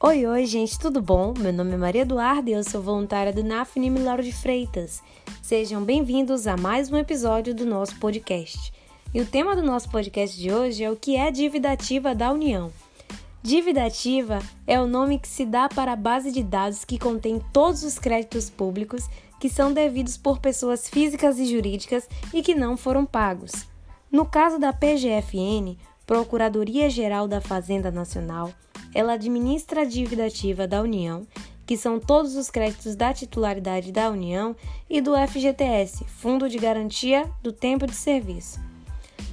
Oi, oi, gente, tudo bom? Meu nome é Maria Eduarda e eu sou voluntária do NAFNIM Lauro de Freitas. Sejam bem-vindos a mais um episódio do nosso podcast. E o tema do nosso podcast de hoje é o que é dívida ativa da União. Dívida ativa é o nome que se dá para a base de dados que contém todos os créditos públicos que são devidos por pessoas físicas e jurídicas e que não foram pagos. No caso da PGFN, Procuradoria Geral da Fazenda Nacional, ela administra a dívida ativa da União, que são todos os créditos da titularidade da União, e do FGTS, Fundo de Garantia do Tempo de Serviço.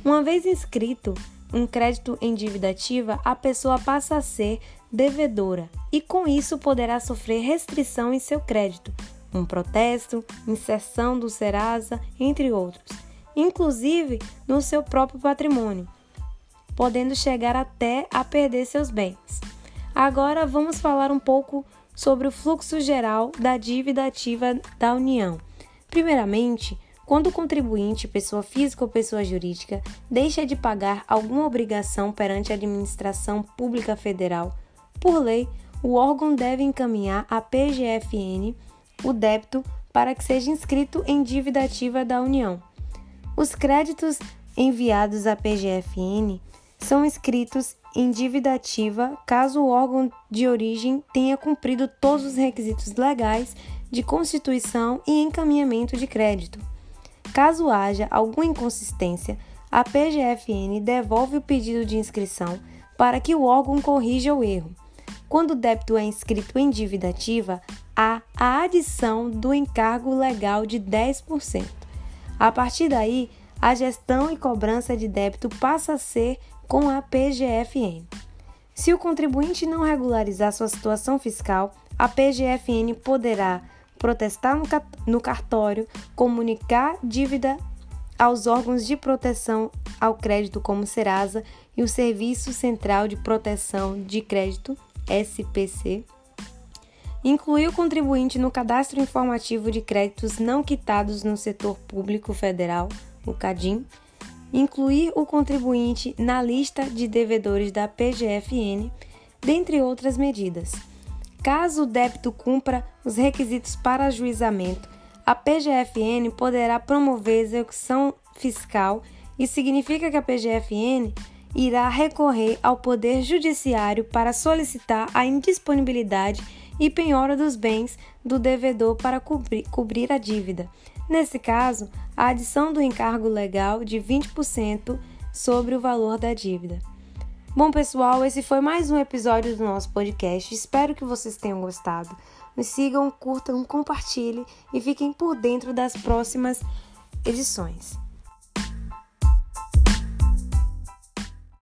Uma vez inscrito um crédito em dívida ativa, a pessoa passa a ser devedora e, com isso, poderá sofrer restrição em seu crédito, um protesto, inserção do Serasa, entre outros, inclusive no seu próprio patrimônio, podendo chegar até a perder seus bens. Agora vamos falar um pouco sobre o fluxo geral da dívida ativa da União. Primeiramente, quando o contribuinte, pessoa física ou pessoa jurídica, deixa de pagar alguma obrigação perante a administração pública federal, por lei, o órgão deve encaminhar à PGFN o débito para que seja inscrito em dívida ativa da União. Os créditos enviados à PGFN são inscritos em dívida ativa caso o órgão de origem tenha cumprido todos os requisitos legais de constituição e encaminhamento de crédito. Caso haja alguma inconsistência, a PGFN devolve o pedido de inscrição para que o órgão corrija o erro. Quando o débito é inscrito em dívida ativa, há a adição do encargo legal de 10%. A partir daí, a gestão e cobrança de débito passa a ser com a PGFN. Se o contribuinte não regularizar sua situação fiscal, a PGFN poderá protestar no cartório, comunicar dívida aos órgãos de proteção ao crédito como Serasa e o Serviço Central de Proteção de Crédito, SPC, incluir o contribuinte no cadastro informativo de créditos não quitados no setor público federal, o CADIM, incluir o contribuinte na lista de devedores da PGFN, dentre outras medidas. Caso o débito cumpra os requisitos para ajuizamento, a PGFN poderá promover execução fiscal e significa que a PGFN irá recorrer ao Poder Judiciário para solicitar a indisponibilidade e penhora dos bens do devedor para cobrir, cobrir a dívida. Nesse caso, a adição do encargo legal de 20% sobre o valor da dívida. Bom, pessoal, esse foi mais um episódio do nosso podcast. Espero que vocês tenham gostado. Me sigam, curtam, compartilhem e fiquem por dentro das próximas edições.